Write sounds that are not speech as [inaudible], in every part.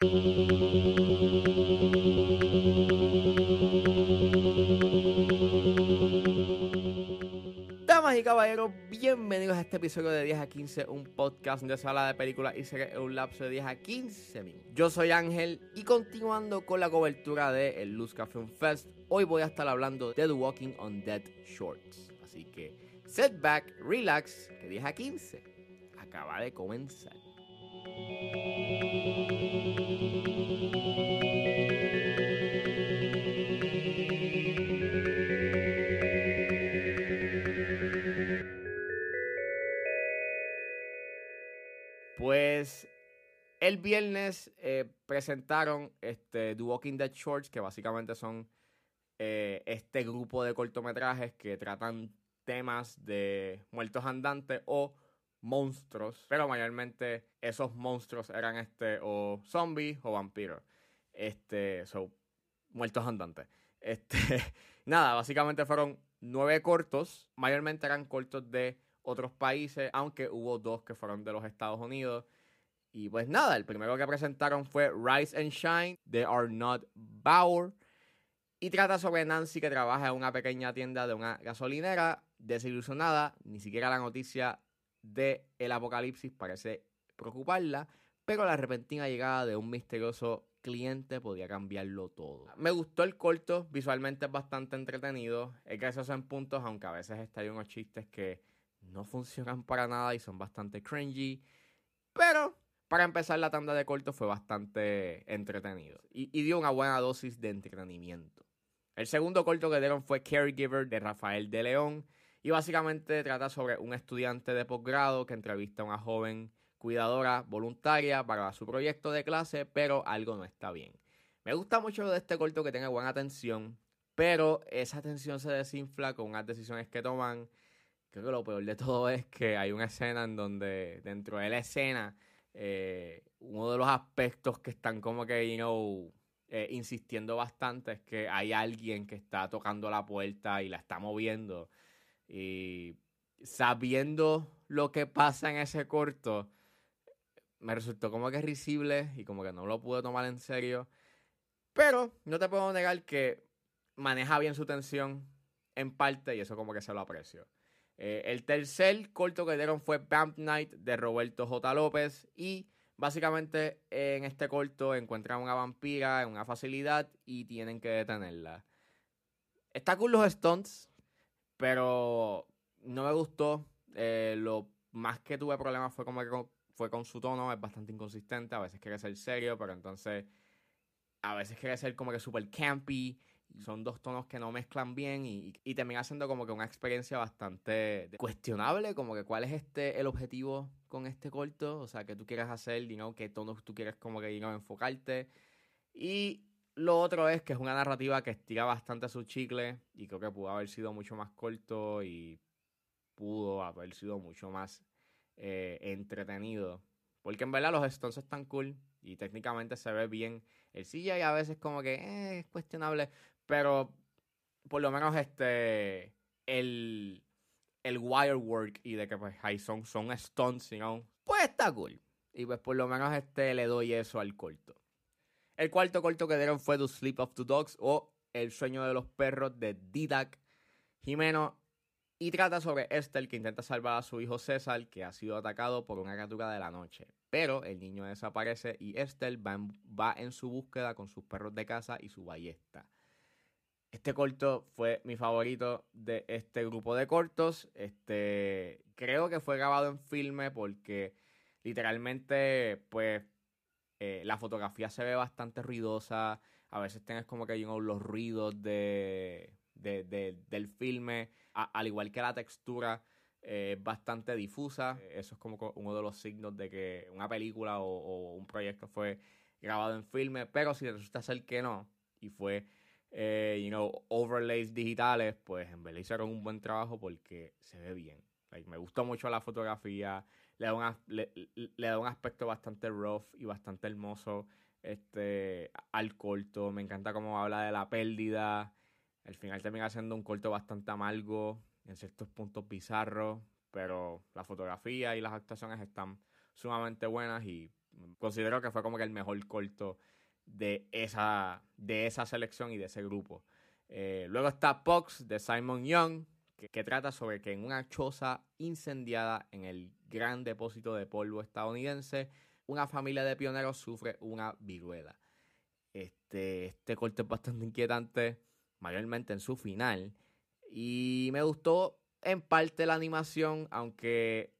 Damas y caballeros, bienvenidos a este episodio de 10 a 15, un podcast de sala de películas y series en un lapso de 10 a 15 minutos. Yo soy Ángel y continuando con la cobertura de el Luzca Film Fest, hoy voy a estar hablando de The Walking on Dead Shorts. Así que, set back, relax, que 10 a 15 acaba de comenzar. El viernes eh, presentaron este, The Walking Dead Shorts, que básicamente son eh, este grupo de cortometrajes que tratan temas de muertos andantes o monstruos, pero mayormente esos monstruos eran este o zombies o vampiros. Este, son muertos andantes. Este, [laughs] nada, básicamente fueron nueve cortos, mayormente eran cortos de otros países, aunque hubo dos que fueron de los Estados Unidos. Y pues nada, el primero que presentaron fue Rise and Shine de Arnold Bauer. Y trata sobre Nancy que trabaja en una pequeña tienda de una gasolinera, desilusionada, ni siquiera la noticia de el apocalipsis parece preocuparla, pero la repentina llegada de un misterioso cliente podía cambiarlo todo. Me gustó el corto, visualmente es bastante entretenido, es gracioso en puntos, aunque a veces está ahí unos chistes que no funcionan para nada y son bastante cringy. Pero para empezar la tanda de cortos fue bastante entretenido y, dio una buena dosis de entretenimiento. El segundo corto que dieron fue Caregiver de Rafael de León y básicamente trata sobre un estudiante de posgrado que entrevista a una joven cuidadora voluntaria para su proyecto de clase, pero algo no está bien. Me gusta mucho de este corto que tenga buena atención, pero esa atención se desinfla con unas decisiones que toman creo que lo peor de todo es que hay una escena en donde dentro de la escena eh, uno de los aspectos que están como que, you know, eh, insistiendo bastante es que hay alguien que está tocando la puerta y la está moviendo. Y sabiendo lo que pasa en ese corto, me resultó como que risible y como que no lo pude tomar en serio. Pero no te puedo negar que maneja bien su tensión en parte y eso como que se lo aprecio. Eh, el tercer corto que dieron fue Vamp Night de Roberto J. López y básicamente en este corto encuentran una vampira en una facilidad y tienen que detenerla. Está con los stunts, pero no me gustó. Eh, lo más que tuve problemas fue como que fue con su tono, es bastante inconsistente, a veces quiere ser serio, pero entonces a veces quiere ser como que super campy son dos tonos que no mezclan bien y, y termina siendo como que una experiencia bastante cuestionable, como que cuál es este el objetivo con este corto, o sea, que tú quieres hacer, you qué tonos tú quieres como que you enfocarte. Y lo otro es que es una narrativa que estira bastante su chicle y creo que pudo haber sido mucho más corto y pudo haber sido mucho más eh, entretenido. Porque en verdad los Stones están cool y técnicamente se ve bien. El CGI a veces como que eh, es cuestionable, pero por lo menos este. El. El wire work y de que pues ahí son, son stunts, you Pues está cool. Y pues por lo menos este le doy eso al corto. El cuarto corto que dieron fue The Sleep of the Dogs o El sueño de los perros de Didac Jimeno. Y trata sobre Esther que intenta salvar a su hijo César que ha sido atacado por una criatura de la noche. Pero el niño desaparece y Esther va va en su búsqueda con sus perros de casa y su ballesta. Este corto fue mi favorito de este grupo de cortos. Este, creo que fue grabado en filme porque literalmente, pues, eh, la fotografía se ve bastante ruidosa. A veces tienes como que los ruidos de, del filme, al igual que la textura eh, es bastante difusa. Eso es como uno de los signos de que una película o un proyecto fue grabado en filme. Pero si resulta ser que no, y fue eh, you know, overlays digitales, pues en verdad hicieron un buen trabajo porque se ve bien. me gustó mucho la fotografía, le da, un, le, da un aspecto bastante rough y bastante hermoso este, al corto. Me encanta cómo habla de la pérdida. Al final termina siendo un corto bastante amargo, en ciertos puntos bizarros, pero la fotografía y las actuaciones están sumamente buenas y Considero que fue como que el mejor corto de esa, de esa selección y de ese grupo. Eh, luego está Pox de Simon Young, que, trata sobre que en una choza incendiada en el gran depósito de polvo estadounidense, una familia de pioneros sufre una viruela. Este, este corte es bastante inquietante, mayormente en su final. Y me gustó en parte la animación, aunque,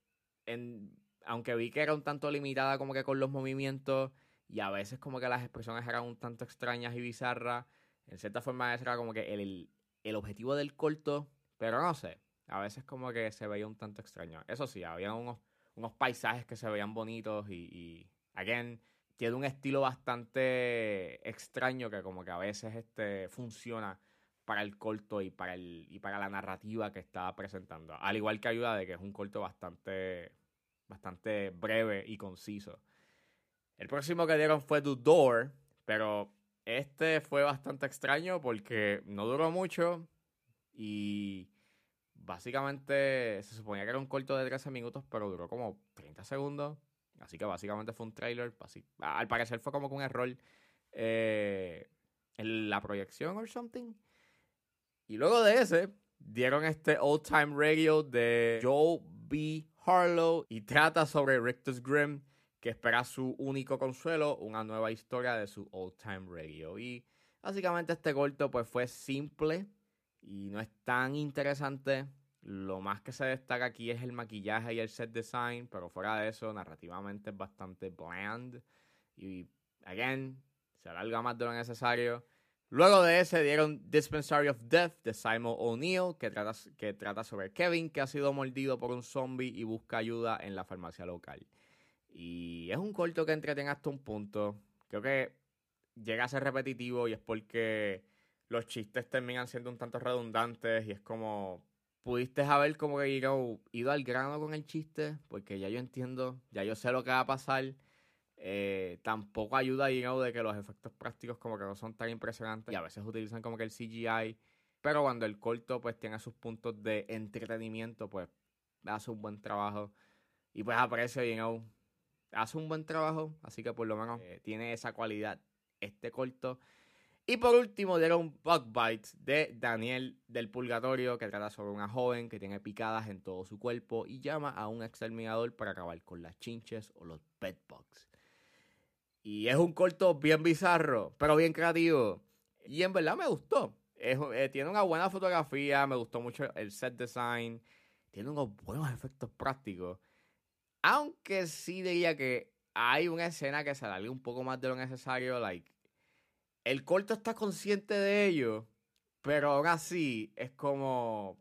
en, aunque vi que era un tanto limitada como que con los movimientos y a veces como que las expresiones eran un tanto extrañas y bizarras. En cierta forma ese era como que el, el objetivo del corto pero no sé, a veces como que se veía un tanto extraño. Eso sí, había unos, unos paisajes que se veían bonitos y, y again, tiene un estilo bastante extraño que como que a veces este funciona para el corto y para el y para la narrativa que estaba presentando. Al igual que ayuda de que es un corto bastante bastante breve y conciso. El próximo que dieron fue The Door, pero este fue bastante extraño porque no duró mucho y básicamente se suponía que era un corto de 13 minutos, pero duró como 30 segundos. Así que básicamente fue un trailer. al parecer fue como que un error eh, en la proyección o something. Y luego de ese, dieron este Old Time Radio de Joe B. Harlow y trata sobre Rictus Grimm, que espera su único consuelo, una nueva historia de su Old Time Radio. Y básicamente este corto pues fue simple y no es tan interesante. Lo más que se destaca aquí es el maquillaje y el set design, pero fuera de eso, narrativamente es bastante bland. Y, again, se alarga más de lo necesario. Luego de ese dieron Dispensary of Death de Simon O'Neill, que trata, que trata sobre Kevin, que ha sido mordido por un zombie y busca ayuda en la farmacia local. Y es un corto que entretiene hasta un punto. Creo que llega a ser repetitivo y es porque los chistes terminan siendo un tanto redundantes y es como pudiste haber como que ido, ido al grano con el chiste, porque ya yo entiendo, ya yo sé lo que va a pasar. Eh, tampoco ayuda a de que los efectos prácticos como que no son tan impresionantes y a veces utilizan como que el CGI, pero cuando el corto pues tiene sus puntos de entretenimiento, pues hace un buen trabajo y pues aprecio, you hace un buen trabajo, así que por lo menos eh, tiene esa cualidad este corto. Y por último dieron Bug Bites de Daniel del Purgatorio, que trata sobre una joven que tiene picadas en todo su cuerpo y llama a un exterminador para acabar con las chinches o los bedbugs. Y es un corto bien bizarro, pero bien creativo. Y en verdad me gustó. Eh, tiene una buena fotografía, me gustó mucho el set design, tiene unos buenos efectos prácticos. Aunque sí diría que hay una escena que se alarga un poco más de lo necesario, like el corto está consciente de ello, pero aún así es como,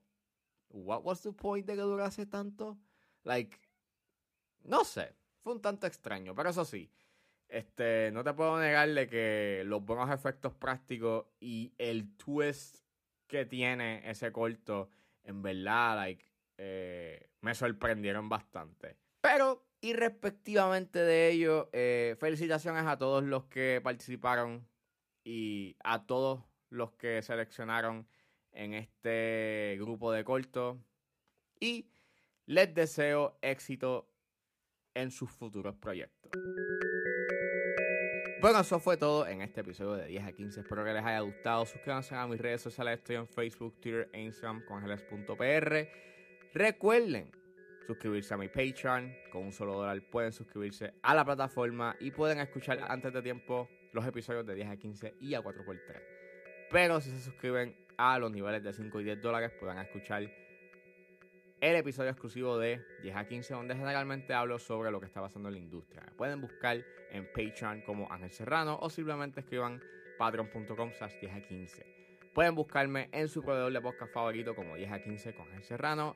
what was the point de que durase tanto? Like, no sé, fue un tanto extraño, pero eso sí, este, no te puedo negarle que los buenos efectos prácticos y el twist que tiene ese corto, en verdad, like, eh, me sorprendieron bastante. Pero, irrespectivamente de ello, eh, felicitaciones a todos los que participaron y a todos los que seleccionaron en este grupo de cortos. Y les deseo éxito en sus futuros proyectos. Bueno, eso fue todo en este episodio de 10 a 15. Espero que les haya gustado. Suscríbanse a mis redes sociales. Estoy en Facebook, Twitter e Instagram con. Recuerden suscribirse a mi Patreon. Con un solo dólar pueden suscribirse a la plataforma y pueden escuchar antes de tiempo los episodios de 10 a 15 y a 4x3. Pero si se suscriben a los niveles de 5 y 10 dólares, podrán escuchar el episodio exclusivo de 10 a 15, donde generalmente hablo sobre lo que está pasando en la industria. pueden buscar en Patreon como Ángel Serrano o simplemente escriban patreon.com 10 a 15. Pueden buscarme en su proveedor de podcast favorito como 10 a 15 con Ángel Serrano.